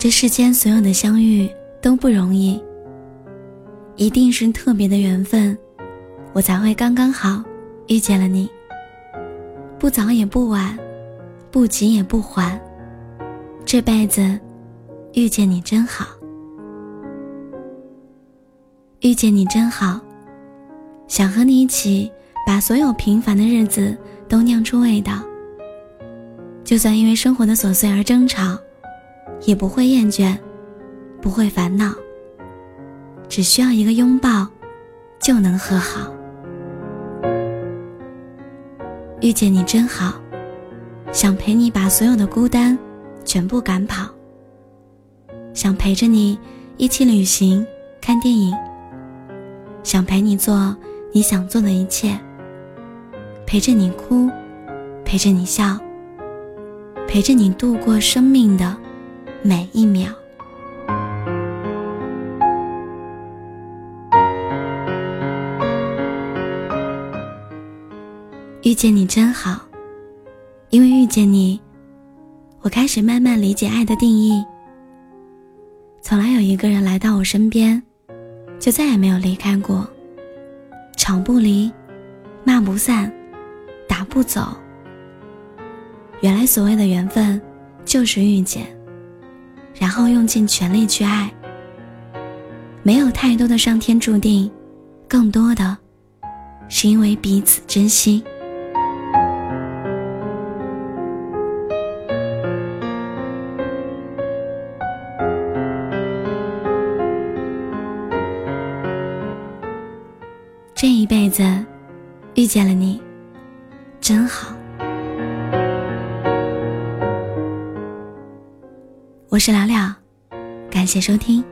这世间所有的相遇都不容易，一定是特别的缘分，我才会刚刚好遇见了你。不早也不晚，不急也不缓，这辈子遇见你真好，遇见你真好，想和你一起把所有平凡的日子都酿出味道。就算因为生活的琐碎而争吵。也不会厌倦，不会烦恼。只需要一个拥抱，就能和好。遇见你真好，想陪你把所有的孤单全部赶跑。想陪着你一起旅行、看电影。想陪你做你想做的一切。陪着你哭，陪着你笑，陪着你度过生命的。每一秒，遇见你真好，因为遇见你，我开始慢慢理解爱的定义。从来有一个人来到我身边，就再也没有离开过。吵不离，骂不散，打不走。原来所谓的缘分，就是遇见。然后用尽全力去爱，没有太多的上天注定，更多的是因为彼此珍惜。这一辈子遇见了你，真好。我是聊聊，感谢收听。